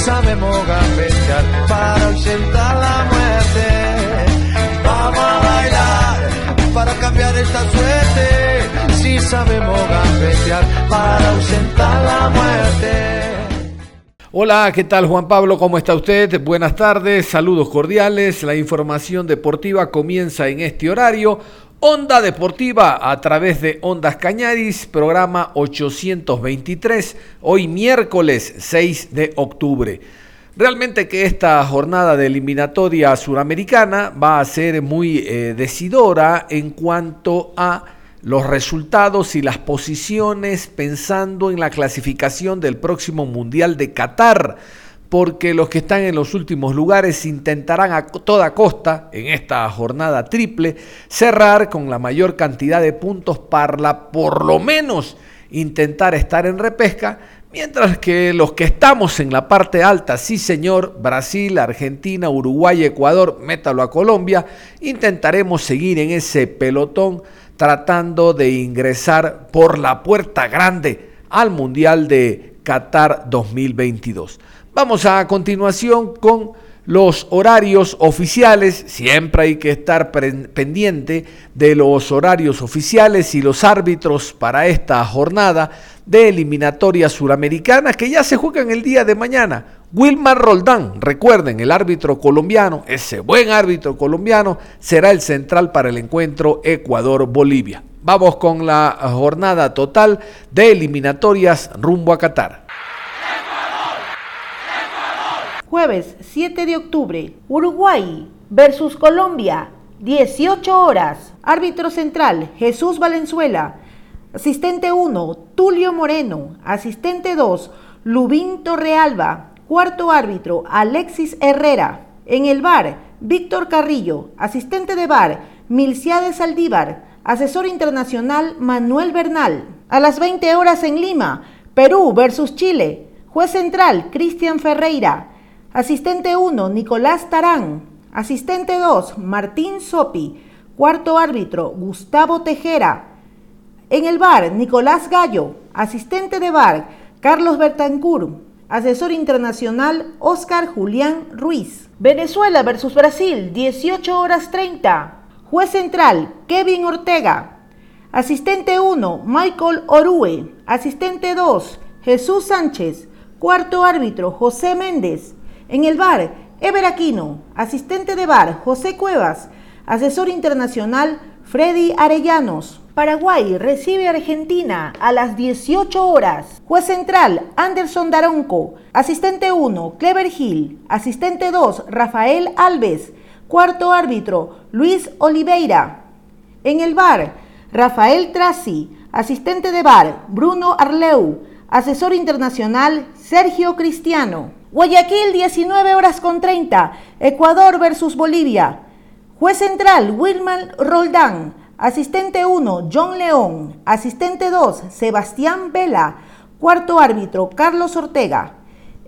Sabemos gambetear para ausentar la muerte. Vamos a bailar para cambiar esta suerte. Si sabemos gambetear para ausentar la muerte. Hola, ¿qué tal Juan Pablo? ¿Cómo está usted? Buenas tardes, saludos cordiales. La información deportiva comienza en este horario. Onda Deportiva a través de Ondas Cañaris, programa 823, hoy miércoles 6 de octubre. Realmente que esta jornada de eliminatoria suramericana va a ser muy eh, decidora en cuanto a los resultados y las posiciones pensando en la clasificación del próximo Mundial de Qatar porque los que están en los últimos lugares intentarán a toda costa, en esta jornada triple, cerrar con la mayor cantidad de puntos para por lo menos intentar estar en repesca, mientras que los que estamos en la parte alta, sí señor, Brasil, Argentina, Uruguay, Ecuador, métalo a Colombia, intentaremos seguir en ese pelotón tratando de ingresar por la puerta grande al Mundial de Qatar 2022. Vamos a continuación con los horarios oficiales. Siempre hay que estar pendiente de los horarios oficiales y los árbitros para esta jornada de eliminatoria suramericana que ya se juegan el día de mañana. Wilmar Roldán, recuerden, el árbitro colombiano, ese buen árbitro colombiano, será el central para el encuentro Ecuador-Bolivia. Vamos con la jornada total de eliminatorias rumbo a Qatar. Jueves 7 de octubre, Uruguay versus Colombia, 18 horas. Árbitro central, Jesús Valenzuela. Asistente 1, Tulio Moreno. Asistente 2, Lubín Torrealba. Cuarto árbitro, Alexis Herrera. En el bar, Víctor Carrillo. Asistente de bar, Milciades Saldívar. Asesor internacional, Manuel Bernal. A las 20 horas en Lima, Perú versus Chile. Juez central, Cristian Ferreira. Asistente 1, Nicolás Tarán. Asistente 2, Martín Sopi. Cuarto árbitro, Gustavo Tejera. En el bar, Nicolás Gallo. Asistente de bar, Carlos Bertancur. Asesor internacional, Oscar Julián Ruiz. Venezuela versus Brasil, 18 horas 30. Juez central, Kevin Ortega. Asistente 1, Michael Orue. Asistente 2, Jesús Sánchez. Cuarto árbitro, José Méndez. En el bar, Ever Aquino, asistente de bar, José Cuevas, asesor internacional, Freddy Arellanos. Paraguay recibe Argentina a las 18 horas. Juez central, Anderson Daronco. Asistente 1, Clever Hill. Asistente 2, Rafael Alves. Cuarto árbitro, Luis Oliveira. En el bar, Rafael Trasi. Asistente de bar, Bruno Arleu. Asesor internacional, Sergio Cristiano. Guayaquil, 19 horas con 30. Ecuador versus Bolivia. Juez central, Wilman Roldán. Asistente 1, John León. Asistente 2, Sebastián Vela. Cuarto árbitro, Carlos Ortega.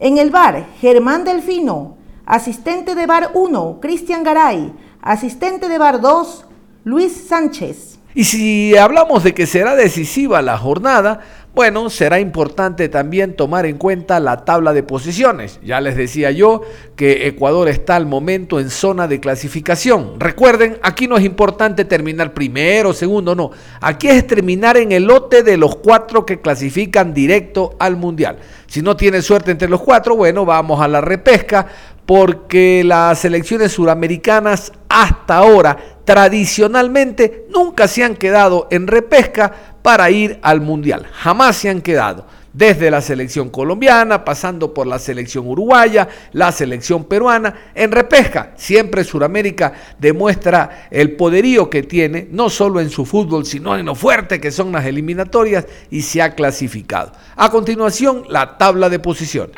En el bar, Germán Delfino. Asistente de bar 1, Cristian Garay. Asistente de bar 2, Luis Sánchez. Y si hablamos de que será decisiva la jornada, bueno, será importante también tomar en cuenta la tabla de posiciones. Ya les decía yo que Ecuador está al momento en zona de clasificación. Recuerden, aquí no es importante terminar primero, segundo, no. Aquí es terminar en el lote de los cuatro que clasifican directo al Mundial. Si no tiene suerte entre los cuatro, bueno, vamos a la repesca porque las selecciones suramericanas hasta ahora tradicionalmente nunca se han quedado en repesca para ir al Mundial. Jamás se han quedado. desde la selección colombiana, pasando por la selección uruguaya, la selección peruana, en repesca. Siempre Sudamérica demuestra el poderío que tiene, no solo en su fútbol, sino en lo fuerte que son las eliminatorias y se ha clasificado. A continuación, la tabla de posiciones.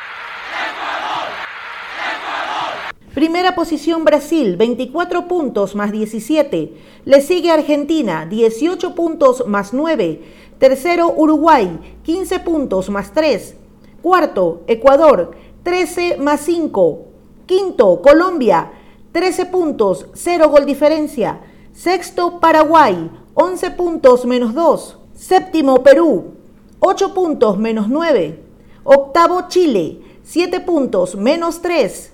Primera posición Brasil, 24 puntos más 17. Le sigue Argentina, 18 puntos más 9. Tercero Uruguay, 15 puntos más 3. Cuarto Ecuador, 13 más 5. Quinto Colombia, 13 puntos, 0 gol diferencia. Sexto Paraguay, 11 puntos menos 2. Séptimo Perú, 8 puntos menos 9. Octavo Chile, 7 puntos menos 3.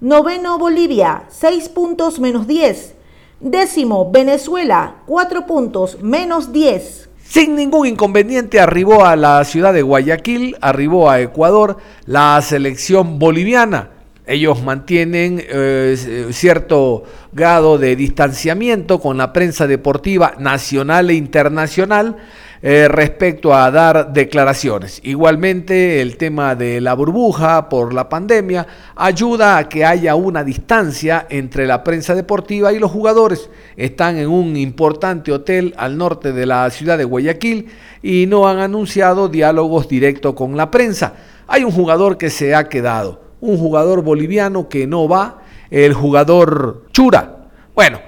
Noveno Bolivia, 6 puntos menos 10. Décimo Venezuela, 4 puntos menos 10. Sin ningún inconveniente arribó a la ciudad de Guayaquil, arribó a Ecuador la selección boliviana. Ellos mantienen eh, cierto grado de distanciamiento con la prensa deportiva nacional e internacional eh, respecto a dar declaraciones. Igualmente el tema de la burbuja por la pandemia ayuda a que haya una distancia entre la prensa deportiva y los jugadores. Están en un importante hotel al norte de la ciudad de Guayaquil y no han anunciado diálogos directos con la prensa. Hay un jugador que se ha quedado, un jugador boliviano que no va, el jugador Chura. Bueno,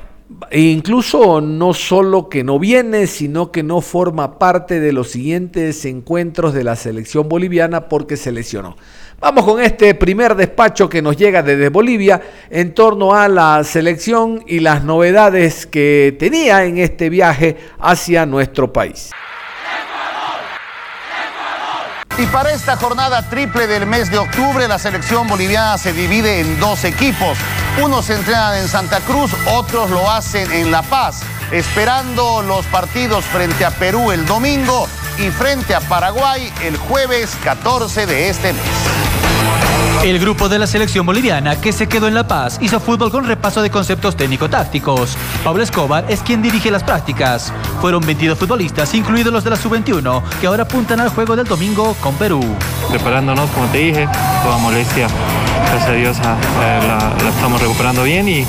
incluso no solo que no viene, sino que no forma parte de los siguientes encuentros de la selección boliviana porque se lesionó. Vamos con este primer despacho que nos llega desde Bolivia en torno a la selección y las novedades que tenía en este viaje hacia nuestro país. Y para esta jornada triple del mes de octubre, la selección boliviana se divide en dos equipos. Unos se entrenan en Santa Cruz, otros lo hacen en La Paz, esperando los partidos frente a Perú el domingo y frente a Paraguay el jueves 14 de este mes. El grupo de la selección boliviana que se quedó en La Paz hizo fútbol con repaso de conceptos técnico-tácticos. Pablo Escobar es quien dirige las prácticas. Fueron 22 futbolistas, incluidos los de la sub-21, que ahora apuntan al juego del domingo con Perú. Preparándonos, como te dije, toda molestia, gracias a Dios eh, la, estamos recuperando bien y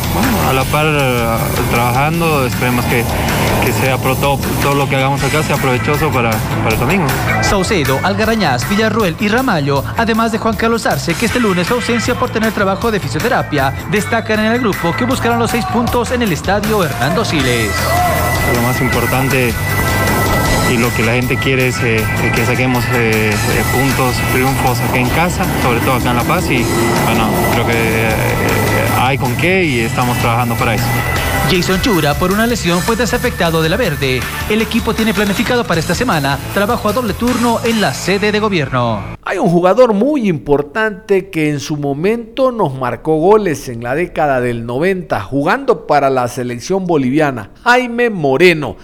a la par eh, trabajando, esperemos que, que sea todo, todo, lo que hagamos acá sea provechoso para, para el domingo. Saucedo, Algarañaz, Villarruel y Ramallo, además de Juan Carlos Arce, que este lunes su ausencia por tener trabajo de fisioterapia, destacan en el grupo que buscarán los seis puntos en el estadio Hernando Siles. Lo más importante y lo que la gente quiere es eh, que saquemos eh, eh, puntos, triunfos aquí en casa, sobre todo acá en La Paz y bueno, creo que hay con qué y estamos trabajando para eso. Jason Chura, por una lesión, fue desafectado de la verde. El equipo tiene planificado para esta semana trabajo a doble turno en la sede de gobierno. Hay un jugador muy importante que en su momento nos marcó goles en la década del 90, jugando para la selección boliviana, Jaime Moreno.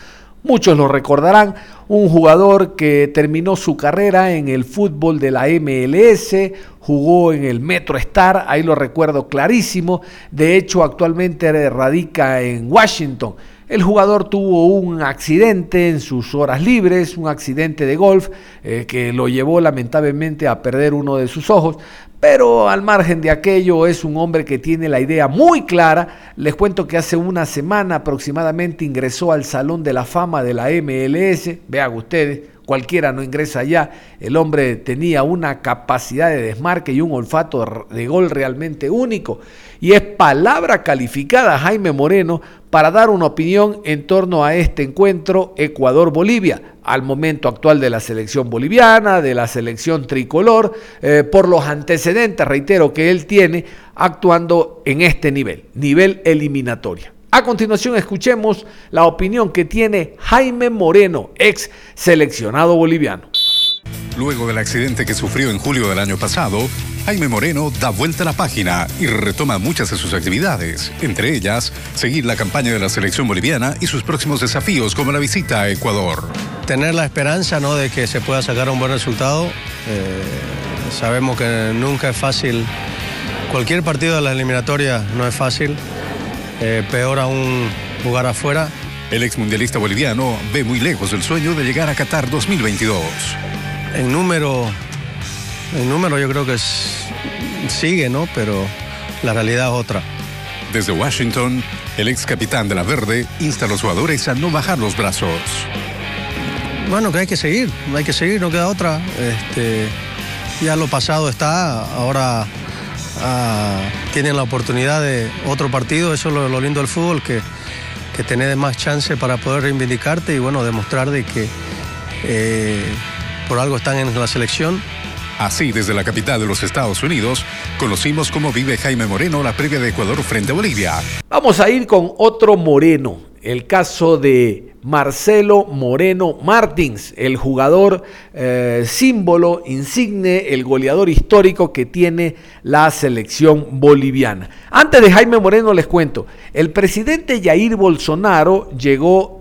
Muchos lo recordarán, un jugador que terminó su carrera en el fútbol de la MLS, jugó en el Metro Star, ahí lo recuerdo clarísimo, de hecho actualmente radica en Washington. El jugador tuvo un accidente en sus horas libres, un accidente de golf eh, que lo llevó lamentablemente a perder uno de sus ojos, pero al margen de aquello es un hombre que tiene la idea muy clara. Les cuento que hace una semana aproximadamente ingresó al Salón de la Fama de la MLS. Vean ustedes, cualquiera no ingresa allá. El hombre tenía una capacidad de desmarque y un olfato de gol realmente único. Y es palabra calificada Jaime Moreno para dar una opinión en torno a este encuentro Ecuador-Bolivia al momento actual de la selección boliviana, de la selección tricolor, eh, por los antecedentes, reitero, que él tiene actuando en este nivel, nivel eliminatoria. A continuación escuchemos la opinión que tiene Jaime Moreno, ex seleccionado boliviano. Luego del accidente que sufrió en julio del año pasado, Jaime Moreno da vuelta a la página y retoma muchas de sus actividades, entre ellas seguir la campaña de la selección boliviana y sus próximos desafíos como la visita a Ecuador. Tener la esperanza ¿no? de que se pueda sacar un buen resultado. Eh, sabemos que nunca es fácil, cualquier partido de la eliminatoria no es fácil, eh, peor aún jugar afuera. El exmundialista boliviano ve muy lejos el sueño de llegar a Qatar 2022 en número, en número yo creo que sigue, ¿no? Pero la realidad es otra. Desde Washington, el ex capitán de la Verde insta a los jugadores a no bajar los brazos. Bueno, que hay que seguir, hay que seguir, no queda otra. Este, ya lo pasado está, ahora ah, tienen la oportunidad de otro partido, eso es lo, lindo del fútbol, que, que tenés más chance para poder reivindicarte y bueno, demostrar de que eh, por algo están en la selección. Así, desde la capital de los Estados Unidos, conocimos cómo vive Jaime Moreno la previa de Ecuador frente a Bolivia. Vamos a ir con otro Moreno, el caso de Marcelo Moreno Martins, el jugador eh, símbolo, insigne, el goleador histórico que tiene la selección boliviana. Antes de Jaime Moreno les cuento, el presidente Jair Bolsonaro llegó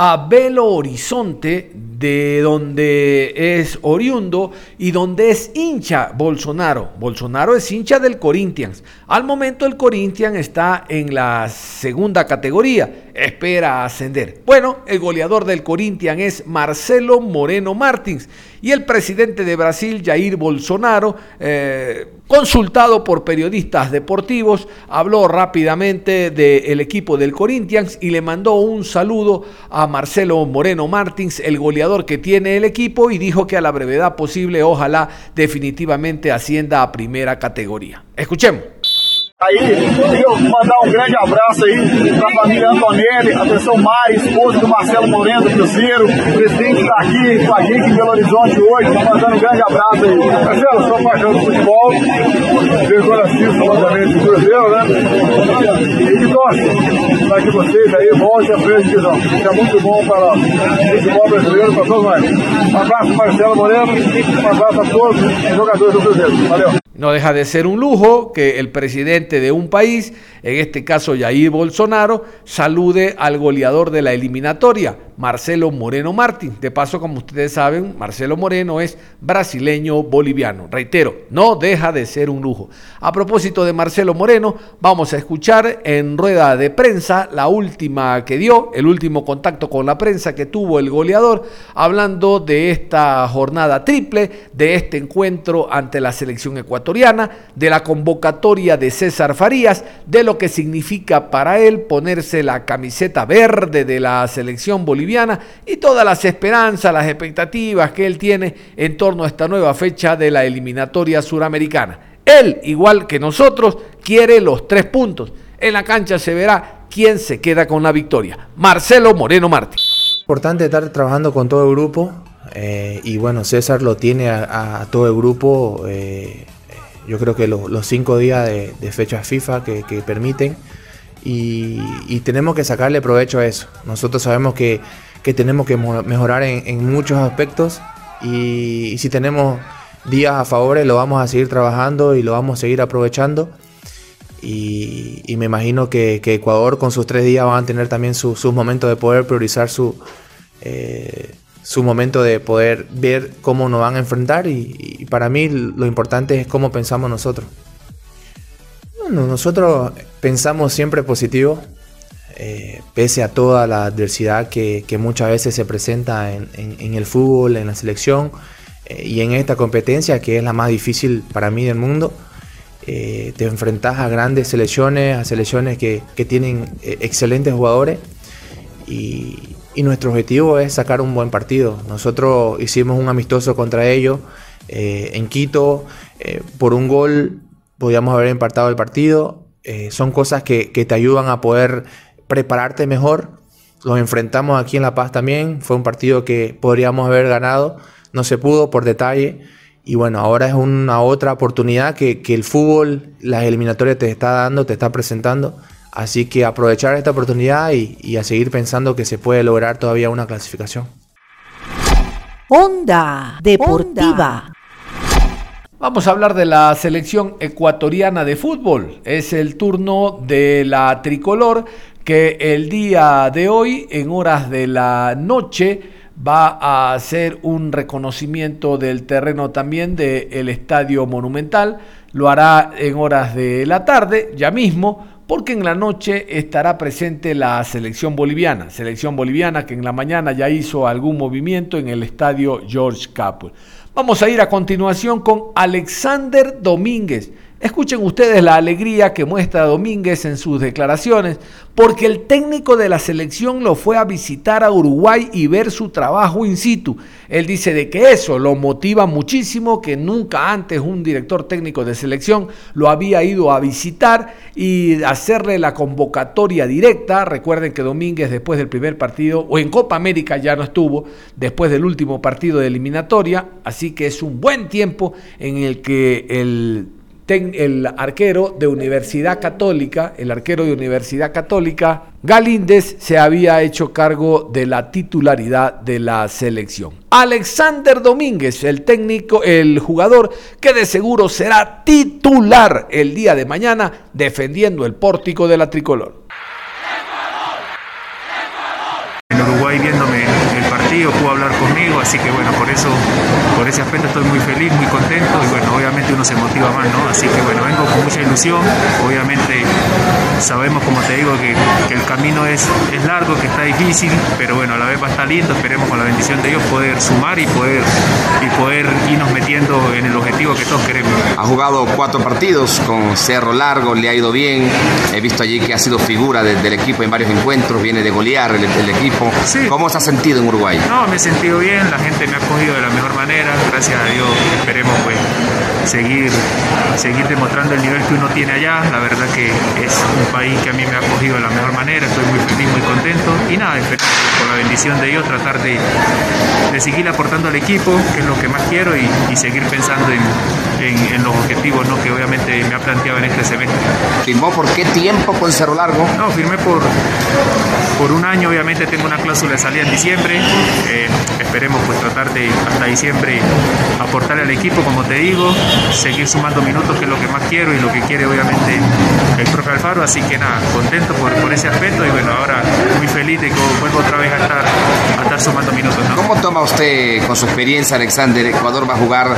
a Belo Horizonte, de donde es oriundo y donde es hincha Bolsonaro. Bolsonaro es hincha del Corinthians. Al momento el Corinthians está en la segunda categoría espera ascender. Bueno, el goleador del Corinthians es Marcelo Moreno Martins y el presidente de Brasil, Jair Bolsonaro, eh, consultado por periodistas deportivos, habló rápidamente del equipo del Corinthians y le mandó un saludo a Marcelo Moreno Martins, el goleador que tiene el equipo, y dijo que a la brevedad posible, ojalá definitivamente ascienda a primera categoría. Escuchemos. Aí, eu mandar um grande abraço aí para a família Antonelli, atenção Mari, esposa do Marcelo Moreno do Cruzeiro, o presidente está aqui com a gente em Belo Horizonte hoje, tá mandando um grande abraço aí. Marcelo, sou apaixonado do futebol, vergonha assisto obviamente do Cruzeiro, né? E que torce para que vocês aí voltem a frente. Isso é muito bom para o futebol brasileiro, para todos nós. Um abraço Marcelo Moreno, um abraço a todos os jogadores do Cruzeiro. Valeu. No deja de ser un lujo que el presidente de un país, en este caso Jair Bolsonaro, salude al goleador de la eliminatoria, Marcelo Moreno Martín. De paso, como ustedes saben, Marcelo Moreno es brasileño boliviano. Reitero, no deja de ser un lujo. A propósito de Marcelo Moreno, vamos a escuchar en rueda de prensa la última que dio, el último contacto con la prensa que tuvo el goleador, hablando de esta jornada triple, de este encuentro ante la selección ecuatoriana, de la convocatoria de César Farías, de lo que significa para él ponerse la camiseta verde de la selección boliviana y todas las esperanzas, las expectativas que él tiene en torno a esta nueva fecha de la eliminatoria suramericana. Él, igual que nosotros, quiere los tres puntos. En la cancha se verá quién se queda con la victoria. Marcelo Moreno Martí. Importante estar trabajando con todo el grupo eh, y bueno, César lo tiene a, todo el grupo. Eh, yo creo que los cinco días de, fecha FIFA que permiten y, tenemos que sacarle provecho a eso. Nosotros sabemos que, tenemos que mejorar en, muchos aspectos y, si tenemos días a favor lo vamos a seguir trabajando y lo vamos a seguir aprovechando. Y, me imagino que, Ecuador con sus tres días van a tener también sus momentos de poder priorizar su, eh, su momento de poder ver cómo nos van a enfrentar y para mí lo importante es cómo pensamos nosotros nosotros pensamos siempre positivo, eh, pese a toda la adversidad que, muchas veces se presenta en, el fútbol, en la selección eh, y en esta competencia que es la más difícil para mí del mundo. Eh, te enfrentas a grandes selecciones, a selecciones que, tienen excelentes jugadores y, y, nuestro objetivo es sacar un buen partido. Nosotros hicimos un amistoso contra ellos en Quito por un gol podíamos haber empatado el partido. Eh, son cosas que, te ayudan a poder prepararte mejor. Los enfrentamos aquí en La Paz también. Fue un partido que podríamos haber ganado. No se pudo por detalle. Y bueno, ahora es una otra oportunidad que, el fútbol, las eliminatorias te está dando, te está presentando. Así que aprovechar esta oportunidad y, y a seguir pensando que se puede lograr todavía una clasificación. Onda Deportiva. Vamos a hablar de la selección ecuatoriana de fútbol. Es el turno de la tricolor que el día de hoy, en horas de la noche, va a hacer un reconocimiento del terreno también del Estadio Monumental. Lo hará en horas de la tarde, ya mismo, porque en la noche estará presente la selección boliviana, selección boliviana que en la mañana ya hizo algún movimiento en el estadio George Capwell. Vamos a ir a continuación con Alexander Domínguez. Escuchen ustedes la alegría que muestra Domínguez en sus declaraciones, porque el técnico de la selección lo fue a visitar a Uruguay y ver su trabajo in situ. Él dice de que eso lo motiva muchísimo, que nunca antes un director técnico de selección lo había ido a visitar y hacerle la convocatoria directa. Recuerden que Domínguez después del primer partido, o en Copa América ya no estuvo, después del último partido de eliminatoria, así que es un buen tiempo en el que el el arquero de Universidad Católica, el arquero de Universidad Católica, Galíndez, se había hecho cargo de la titularidad de la selección. Alexander Domínguez, el técnico, el jugador que de seguro será titular el día de mañana defendiendo el pórtico de la tricolor. En Uruguay viéndome partido, pudo hablar conmigo, así que bueno, por eso por ese aspecto estoy muy feliz, muy contento y bueno, obviamente uno se motiva más, ¿no? Así que bueno, vengo con mucha ilusión, obviamente sabemos, como te digo, que, el camino es, es largo, que está difícil, pero bueno, a la vez va a estar lindo, esperemos con la bendición de Dios poder sumar y poder, y poder irnos metiendo en el objetivo que todos queremos. Ha jugado cuatro partidos con Cerro Largo, le ha ido bien, he visto allí que ha sido figura del equipo en varios encuentros, viene de golear el, equipo. ¿Cómo se ha sentido en Uruguay? No, me he sentido bien, la gente me ha cogido de la mejor manera gracias a Dios esperemos pues seguir, seguir demostrando el nivel que uno tiene allá. La verdad que es un país que a mí me ha acogido de la mejor manera, estoy muy feliz, muy contento y nada, con la bendición de Dios tratar de, de, seguir aportando al equipo, que es lo que más quiero, y, seguir pensando en, en, los objetivos ¿no? que obviamente me ha planteado en este semestre. ¿Firmó por qué tiempo con Cerro Largo? No, firmé por, por un año, obviamente tengo una cláusula de salida en diciembre, eh, esperemos pues tratar de hasta diciembre aportar al equipo, como te digo, seguir sumando minutos, que es lo que más quiero y lo que quiere obviamente profe Alfaro, así que nada, contento por, por ese aspecto y bueno, ahora muy feliz de que vuelvo otra vez a estar, a estar sumando minutos. ¿Cómo toma usted con su experiencia, Alexander? Ecuador va a jugar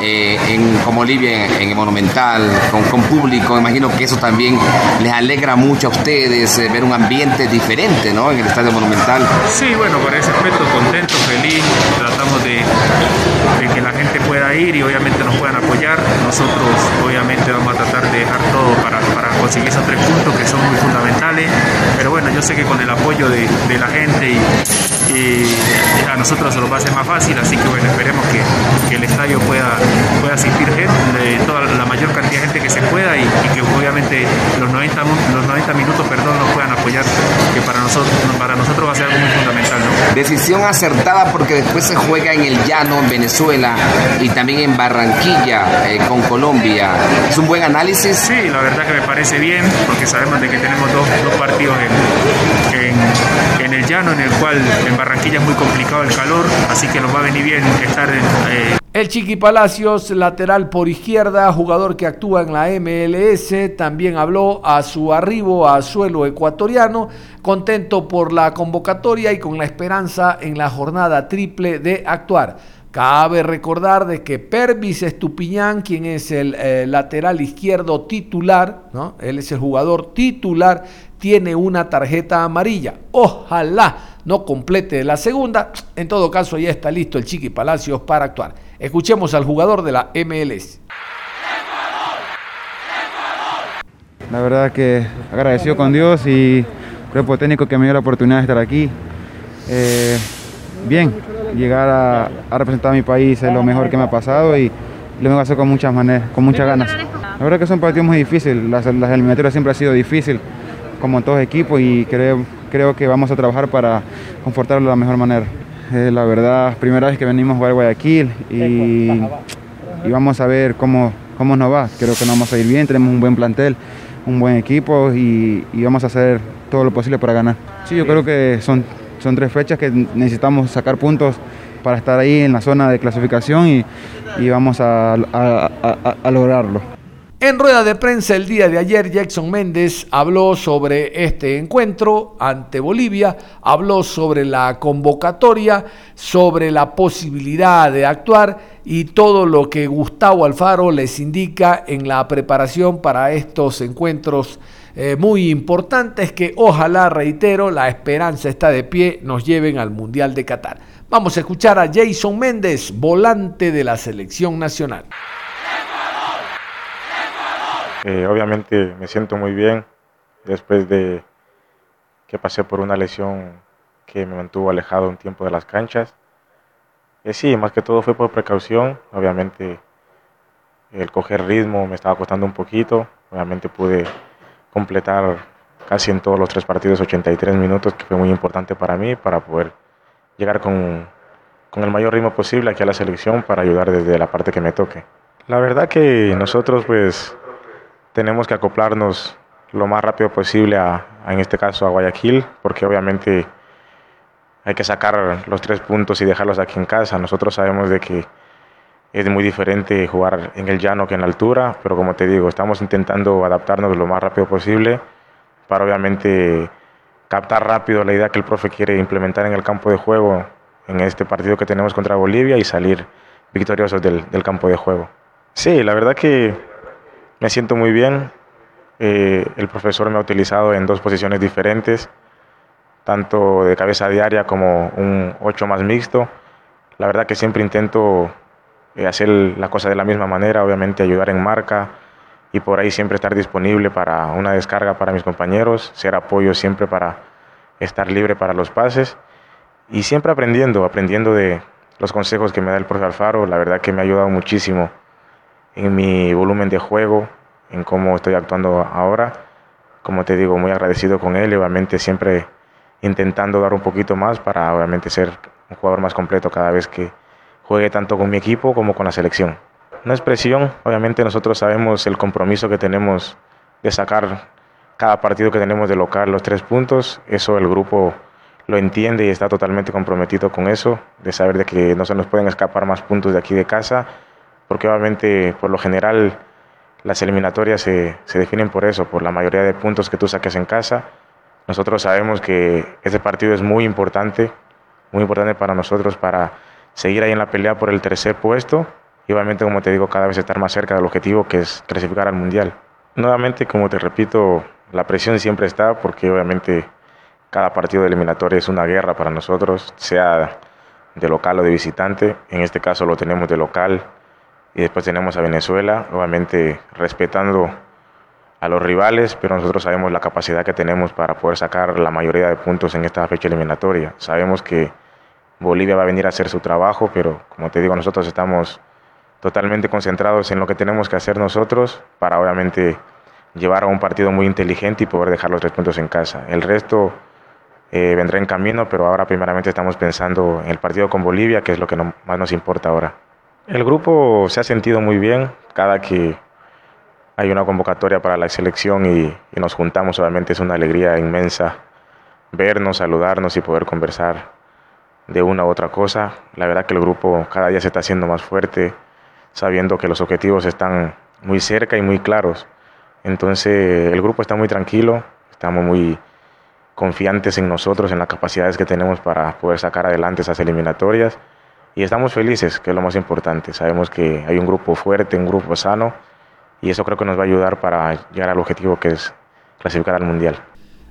eh, en, como Bolivia en, el Monumental, con, con, público, imagino que eso también les alegra mucho a ustedes, eh, ver un ambiente diferente ¿no? en el Estadio Monumental. Sí, bueno, por ese aspecto contento, feliz, tratamos de, de que la gente pueda ir y obviamente nos puedan apoyar. Nosotros obviamente vamos a tratar de dejar todo para conseguir esos tres puntos que son muy fundamentales. Pero bueno, yo sé que con el apoyo de, de la gente y, y, a nosotros se lo va a hacer más fácil, así que bueno, esperemos que, que el estadio pueda, pueda asistir gente, toda la mayor cantidad de gente que se pueda y, que obviamente los 90, los 90 minutos perdón, nos puedan apoyar, que para nosotros, para nosotros va a ser algo muy fundamental. Decisión acertada porque después se juega en el llano, en Venezuela y también en Barranquilla, eh, con Colombia. ¿Es un buen análisis? Sí, la verdad que me parece bien, porque sabemos de que tenemos dos, dos partidos en, en, en, el llano, en el cual en Barranquilla es muy complicado el calor, así que nos va a venir bien estar en... Eh, el Chiqui Palacios, lateral por izquierda, jugador que actúa en la MLS, también habló a su arribo a suelo ecuatoriano, contento por la convocatoria y con la esperanza en la jornada triple de actuar. Cabe recordar de que Pervis Estupiñán, quien es el eh, lateral izquierdo titular, ¿no? él es el jugador titular, tiene una tarjeta amarilla. Ojalá no complete la segunda. En todo caso, ya está listo el Chiqui Palacios para actuar. Escuchemos al jugador de la MLS. La verdad que agradecido con Dios y cuerpo técnico que me dio la oportunidad de estar aquí. Eh, bien, llegar a, representar a mi país es lo mejor que me ha pasado y lo vengo a hacer con muchas maneras, con muchas ganas. La verdad que son partidos muy difíciles, las, las eliminatorias siempre ha sido difícil, como en todos equipos, y creo, creo que vamos a trabajar para confortarlo de la mejor manera. La verdad, primera vez que venimos a jugar Guayaquil y, y, vamos a ver cómo, cómo nos va. Creo que nos vamos a ir bien, tenemos un buen plantel, un buen equipo y, y vamos a hacer todo lo posible para ganar. Sí, yo creo que son son tres fechas que necesitamos sacar puntos para estar ahí en la zona de clasificación y, vamos a, lograrlo. En rueda de prensa el día de ayer, Jackson Méndez habló sobre este encuentro ante Bolivia, habló sobre la convocatoria, sobre la posibilidad de actuar y todo lo que Gustavo Alfaro les indica en la preparación para estos encuentros eh, muy importantes que ojalá, reitero, la esperanza está de pie, nos lleven al Mundial de Qatar. Vamos a escuchar a Jason Méndez, volante de la selección nacional. Eh, obviamente me siento muy bien después de que pasé por una lesión que me mantuvo alejado un tiempo de las canchas. Eh, sí, más que todo fue por precaución. Obviamente el coger ritmo me estaba costando un poquito. Obviamente pude completar casi en todos los tres partidos 83 minutos, que fue muy importante para mí, para poder llegar con, con el mayor ritmo posible aquí a la selección para ayudar desde la parte que me toque. La verdad que nosotros pues tenemos que acoplarnos lo más rápido posible a, en este caso a Guayaquil, porque obviamente hay que sacar los tres puntos y dejarlos aquí en casa. Nosotros sabemos de que es muy diferente jugar en el llano que en la altura, pero como te digo, estamos intentando adaptarnos lo más rápido posible para obviamente captar rápido la idea que el profe quiere implementar en el campo de juego en este partido que tenemos contra Bolivia y salir victoriosos del, del campo de juego. Sí, la verdad que me siento muy bien. Eh, el profesor me ha utilizado en dos posiciones diferentes, tanto de cabeza diaria como un 8 más mixto. La verdad que siempre intento eh, hacer la cosa de la misma manera, obviamente ayudar en marca y por ahí siempre estar disponible para una descarga para mis compañeros, ser apoyo siempre para estar libre para los pases y siempre aprendiendo, aprendiendo de los consejos que me da el profesor Alfaro. La verdad que me ha ayudado muchísimo en mi volumen de juego, en cómo estoy actuando ahora. Como te digo, muy agradecido con él y obviamente siempre intentando dar un poquito más para obviamente ser un jugador más completo cada vez que juegue tanto con mi equipo como con la selección. Una expresión, obviamente nosotros sabemos el compromiso que tenemos de sacar cada partido que tenemos de local los tres puntos, eso el grupo lo entiende y está totalmente comprometido con eso, de saber de que no se nos pueden escapar más puntos de aquí de casa, porque obviamente por lo general las eliminatorias se, se, definen por eso, por la mayoría de puntos que tú saques en casa. Nosotros sabemos que ese partido es muy importante, muy importante para nosotros para seguir ahí en la pelea por el tercer puesto y obviamente, como te digo, cada vez estar más cerca del objetivo que es clasificar al Mundial. Nuevamente, como te repito, la presión siempre está porque obviamente cada partido de eliminatoria es una guerra para nosotros, sea de local o de visitante. En este caso lo tenemos de local y después tenemos a Venezuela, obviamente respetando a los rivales, pero nosotros sabemos la capacidad que tenemos para poder sacar la mayoría de puntos en esta fecha eliminatoria. Sabemos que Bolivia va a venir a hacer su trabajo, pero como te digo, nosotros estamos totalmente concentrados en lo que tenemos que hacer nosotros para obviamente llevar a un partido muy inteligente y poder dejar los tres puntos en casa. El resto eh, vendrá en camino, pero ahora primeramente estamos pensando en el partido con Bolivia, que es lo que más nos importa ahora. El grupo se ha sentido muy bien cada que hay una convocatoria para la selección y, y nos juntamos, obviamente es una alegría inmensa vernos, saludarnos y poder conversar de una u otra cosa. La verdad que el grupo cada día se está haciendo más fuerte, sabiendo que los objetivos están muy cerca y muy claros. Entonces el grupo está muy tranquilo, estamos muy confiantes en nosotros, en las capacidades que tenemos para poder sacar adelante esas eliminatorias y estamos felices, que es lo más importante. Sabemos que hay un grupo fuerte, un grupo sano y eso creo que nos va a ayudar para llegar al objetivo que es clasificar al Mundial.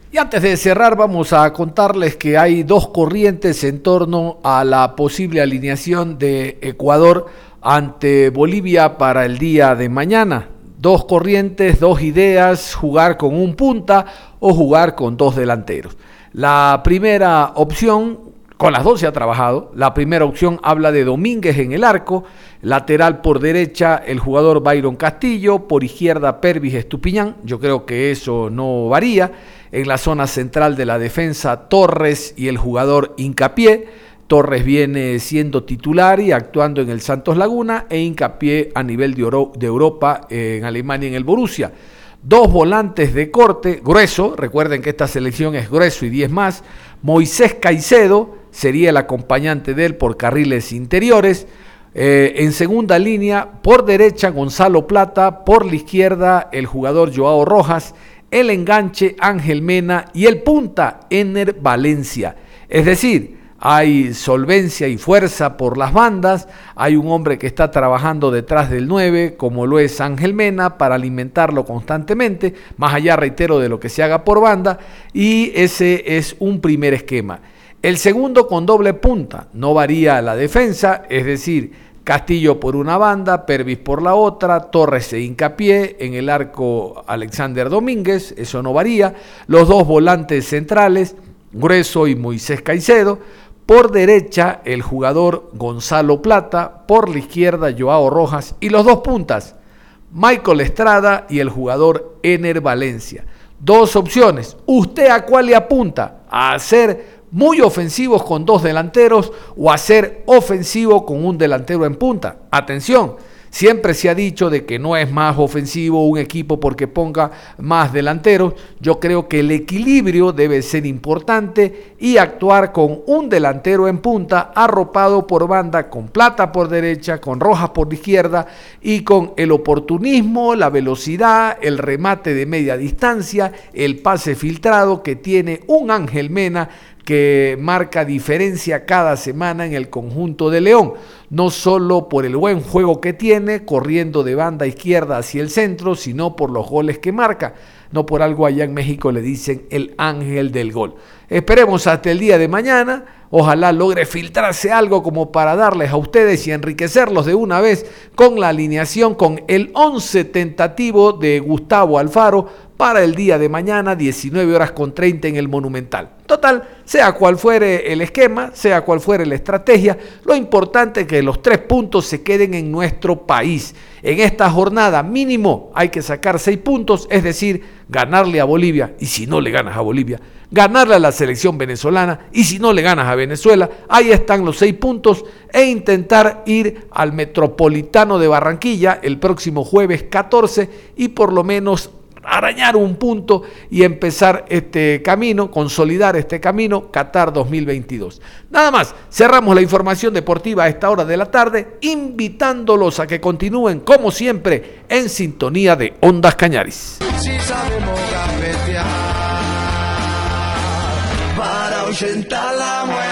Y antes de cerrar, vamos a contarles que hay dos corrientes en torno a la posible alineación de Ecuador ante Bolivia para el día de mañana. Dos corrientes, dos ideas, jugar con un punta o jugar con dos delanteros. La primera opción, con las dos se ha trabajado. La primera opción habla de Domínguez en el arco, lateral por derecha el jugador Byron Castillo, por izquierda Pervis Estupiñán. Yo creo que eso no varía. En la zona central de la defensa Torres y el jugador Incapié. Torres viene siendo titular y actuando en el Santos Laguna e hincapié a nivel de, Europa en Alemania en el Borussia. Dos volantes de corte, grueso, recuerden que esta selección es grueso y 10 más. Moisés Caicedo sería el acompañante de él por carriles interiores. Eh, en segunda línea, por derecha Gonzalo Plata, por la izquierda el jugador Joao Rojas, el enganche Ángel Mena y el punta Ener Valencia. Es decir, hay solvencia y fuerza por las bandas, hay un hombre que está trabajando detrás del 9, como lo es Ángel Mena, para alimentarlo constantemente, más allá, reitero, de lo que se haga por banda, y ese es un primer esquema. El segundo con doble punta, no varía la defensa, es decir, Castillo por una banda, Pervis por la otra, Torres e hincapié, en el arco Alexander Domínguez, eso no varía, los dos volantes centrales, Grueso y Moisés Caicedo, por derecha, el jugador Gonzalo Plata. Por la izquierda, Joao Rojas. Y los dos puntas, Michael Estrada y el jugador Ener Valencia. Dos opciones. ¿Usted a cuál le apunta? ¿A ser muy ofensivos con dos delanteros o a ser ofensivo con un delantero en punta? Atención Siempre se ha dicho de que no es más ofensivo un equipo porque ponga más delanteros. Yo creo que el equilibrio debe ser importante y actuar con un delantero en punta arropado por banda con plata por derecha, con rojas por izquierda y con el oportunismo, la velocidad, el remate de media distancia, el pase filtrado que tiene un Ángel Mena que marca diferencia cada semana en el conjunto de León, no solo por el buen juego que tiene, corriendo de banda izquierda hacia el centro, sino por los goles que marca. No por algo allá en México le dicen el ángel del gol. Esperemos hasta el día de mañana. Ojalá logre filtrarse algo como para darles a ustedes y enriquecerlos de una vez con la alineación, con el 11 tentativo de Gustavo Alfaro para el día de mañana, 19 horas con 30 en el Monumental. Total, sea cual fuere el esquema, sea cual fuere la estrategia, lo importante es que los tres puntos se queden en nuestro país. En esta jornada mínimo hay que sacar seis puntos, es decir, ganarle a Bolivia, y si no le ganas a Bolivia, ganarle a la selección venezolana, y si no le ganas a Venezuela, ahí están los seis puntos, e intentar ir al Metropolitano de Barranquilla el próximo jueves 14 y por lo menos arañar un punto y empezar este camino, consolidar este camino, Qatar 2022. Nada más, cerramos la información deportiva a esta hora de la tarde, invitándolos a que continúen, como siempre, en sintonía de Ondas Cañaris. para la muerte.